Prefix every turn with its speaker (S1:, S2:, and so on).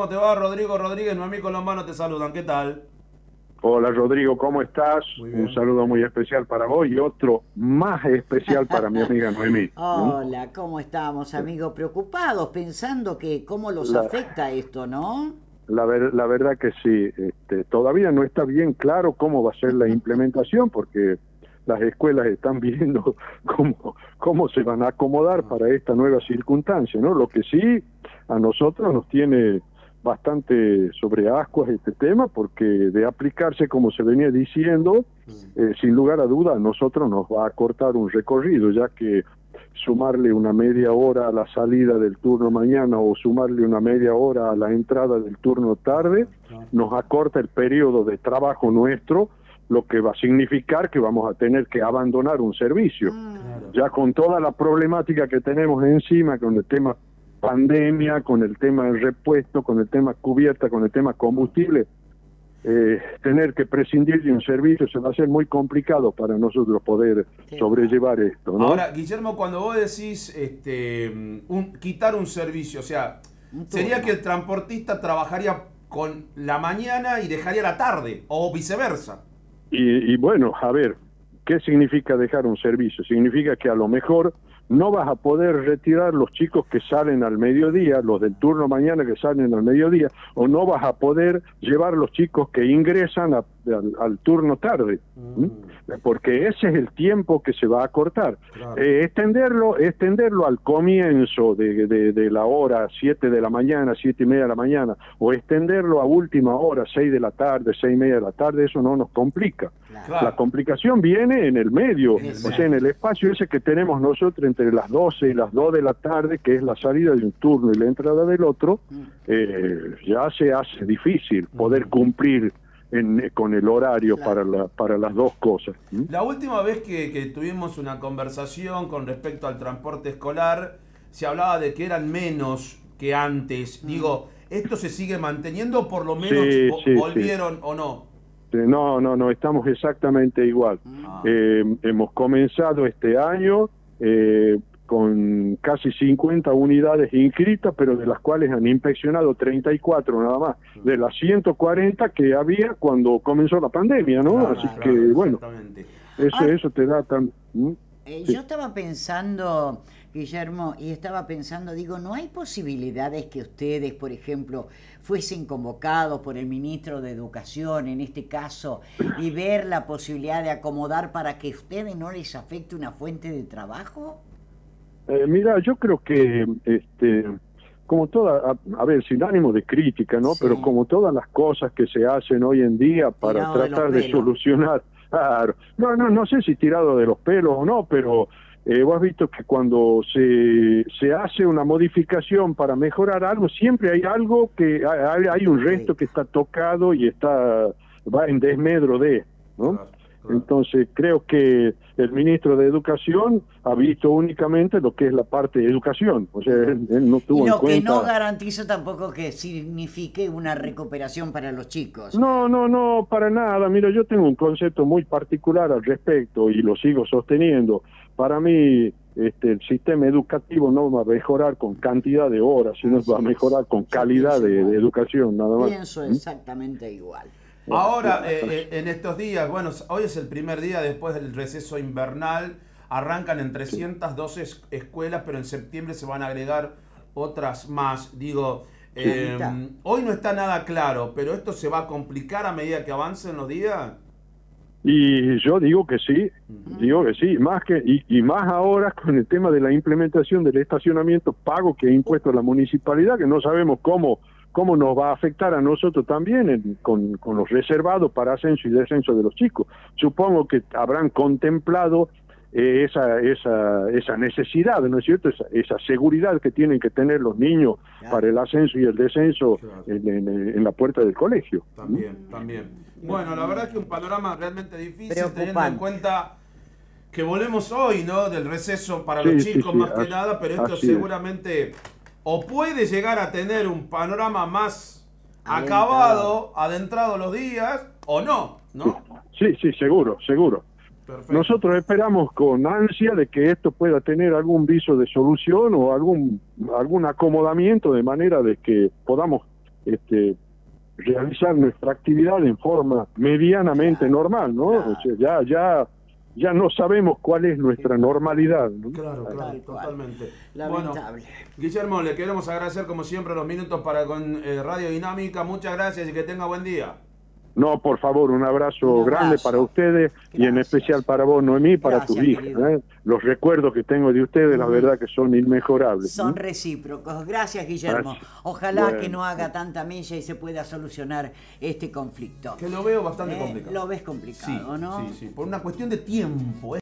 S1: ¿Cómo te va, Rodrigo Rodríguez? Noemí Colombano te saludan. ¿Qué tal?
S2: Hola Rodrigo, ¿cómo estás? Un saludo muy especial para vos y otro más especial para mi amiga Noemí.
S3: Hola, ¿cómo estamos, amigo? Preocupados, pensando que cómo los
S2: La-
S3: afecta esto, ¿no?
S2: La, ver- la verdad que sí, este, todavía no está bien claro cómo va a ser la implementación porque las escuelas están viendo cómo, cómo se van a acomodar para esta nueva circunstancia, ¿no? Lo que sí a nosotros nos tiene bastante sobre ascuas este tema porque de aplicarse como se venía diciendo, eh, sin lugar a duda a nosotros nos va a cortar un recorrido ya que sumarle una media hora a la salida del turno mañana o sumarle una media hora a la entrada del turno tarde, nos acorta el periodo de trabajo nuestro, lo que va a significar que vamos a tener que abandonar un servicio. Ya con toda la problemática que tenemos encima, con el tema pandemia, con el tema del repuesto, con el tema cubierta, con el tema combustible, eh, tener que prescindir de un servicio se va a hacer muy complicado para nosotros poder
S3: Sí.
S2: sobrellevar esto. ¿no?
S1: Ahora, Guillermo, cuando vos decís este, un, quitar un servicio, o sea, sería que el transportista trabajaría con la mañana y dejaría la tarde, o viceversa.
S2: Y, y bueno, a ver, ¿qué significa dejar un servicio? Significa que a lo mejor no vas a poder retirar los chicos que salen al mediodía, los del turno mañana que salen al mediodía, o no vas a poder llevar los chicos que ingresan a- al, al turno tarde, ¿m? porque ese es el tiempo que se va a cortar.
S1: Claro.
S2: Eh, extenderlo, extenderlo al comienzo de, de- de la hora 7 de la mañana, siete y media de la mañana, o extenderlo a última hora, 6 de la tarde, seis y media de la tarde, eso no nos complica.
S1: Claro.
S2: La complicación viene en el medio,
S3: Exacto.
S2: o sea, en el espacio ese que tenemos nosotros entre las 12 y las 2 de la tarde, que es la salida de un turno y la entrada del otro, eh, ya se hace difícil poder cumplir en- con el horario
S3: Claro.
S2: para, la, para las dos cosas.
S1: La última vez que, que tuvimos una conversación con respecto al transporte escolar, se hablaba de que eran menos que antes. Digo, ¿esto se sigue manteniendo o por lo menos
S2: Sí,
S1: vo-
S2: sí, sí.
S1: volvieron o no?
S2: No, no, no, estamos exactamente igual.
S1: Ah.
S2: Eh, hemos comenzado este año eh, con casi 50 unidades inscritas, pero de las cuales han inspeccionado 34 nada más, de las 140 que había cuando comenzó la pandemia, ¿no?
S1: Claro,
S2: Así
S1: claro,
S2: que, bueno, eso,
S3: Ah.
S2: eso te da tan... ¿Mm?
S3: Eh. Yo estaba pensando, Guillermo, y estaba pensando, digo, ¿no hay posibilidades que ustedes, por ejemplo, fuesen convocados por el ministro de Educación, en este caso, y ver la posibilidad de acomodar para que a ustedes no les afecte una fuente de trabajo?
S2: Eh, mira, yo creo que, este, como toda, a, a ver, sin ánimo de crítica, ¿no?
S3: Sí.
S2: Pero como todas las cosas que se hacen hoy en día para
S3: Tirado
S2: tratar de, solucionar, claro, no, no, no sé si tirado de los pelos o no, pero eh, vos has visto que cuando se, se hace una modificación para mejorar algo, siempre hay algo que, hay, hay un resto que está tocado y está, va en desmedro de, ¿no?
S1: Claro.
S2: Entonces creo que el ministro de Educación ha visto únicamente lo que es la parte de educación, o sea, él, él no tuvo
S3: Y
S2: en
S3: lo que
S2: cuenta.
S3: no garantiza tampoco que signifique una recuperación para los chicos.
S2: No, no, no, para nada. Mira, yo tengo un concepto muy particular al respecto y lo sigo sosteniendo. Para mí, este, el sistema educativo no va a mejorar con cantidad de horas, sino va a mejorar con calidad de, de educación, nada más.
S3: Pienso exactamente igual.
S1: Ahora, eh, eh, en estos días, bueno, hoy es el primer día después del receso invernal, arrancan en 312 es- escuelas, pero en septiembre se van a agregar otras más. Digo, eh, hoy no está nada claro, pero esto se va a complicar a medida que avancen los días.
S2: Y yo digo que sí, digo que sí, más que y, y más ahora con el tema de la implementación del estacionamiento pago que ha impuesto la municipalidad, que no sabemos cómo cómo nos va a afectar a nosotros también en- con, con los reservados para ascenso y descenso de los chicos. Supongo que habrán contemplado eh, esa, esa, esa necesidad, ¿no es cierto? Esa, esa seguridad que tienen que tener los niños para el ascenso y el descenso
S1: Claro.
S2: en, en- en la puerta del colegio.
S1: También, también. Bueno, la verdad es que un panorama realmente difícil teniendo en cuenta que volvemos hoy, ¿no? Del receso para
S2: Sí,
S1: los chicos
S2: sí,
S1: más que
S2: así-
S1: nada, pero esto
S2: es.
S1: O puede llegar a tener un panorama más
S3: Adentrado.
S1: acabado, adentrado los días, o no, ¿no?
S2: Sí, sí, seguro, seguro.
S1: Perfecto.
S2: Nosotros esperamos con ansia de que esto pueda tener algún viso de solución o algún algún acomodamiento de manera de que podamos este, realizar nuestra actividad en forma medianamente normal, ¿no?
S3: Claro.
S2: O sea, ya, ya, ya no sabemos cuál es nuestra normalidad. ¿no?
S1: Claro, claro, totalmente.
S3: Lamentable.
S1: Bueno, Guillermo, le queremos agradecer como siempre los minutos para con eh, Radio Dinámica. Muchas gracias y que tenga buen día.
S2: No, por favor, un abrazo,
S3: Un abrazo.
S2: grande para ustedes y en especial para vos, Noemí, para
S3: Gracias,
S2: tus hijas. ¿eh? Los recuerdos que tengo de ustedes, la verdad que son inmejorables.
S3: Son recíprocos. Gracias, Guillermo.
S2: Gracias.
S3: Ojalá
S2: Bueno.
S3: que no haga tanta mella y se pueda solucionar este conflicto.
S1: Que lo veo bastante
S3: Eh,
S1: complicado.
S3: Lo ves complicado,
S1: sí,
S3: ¿no?
S1: Sí, sí, por una cuestión de tiempo.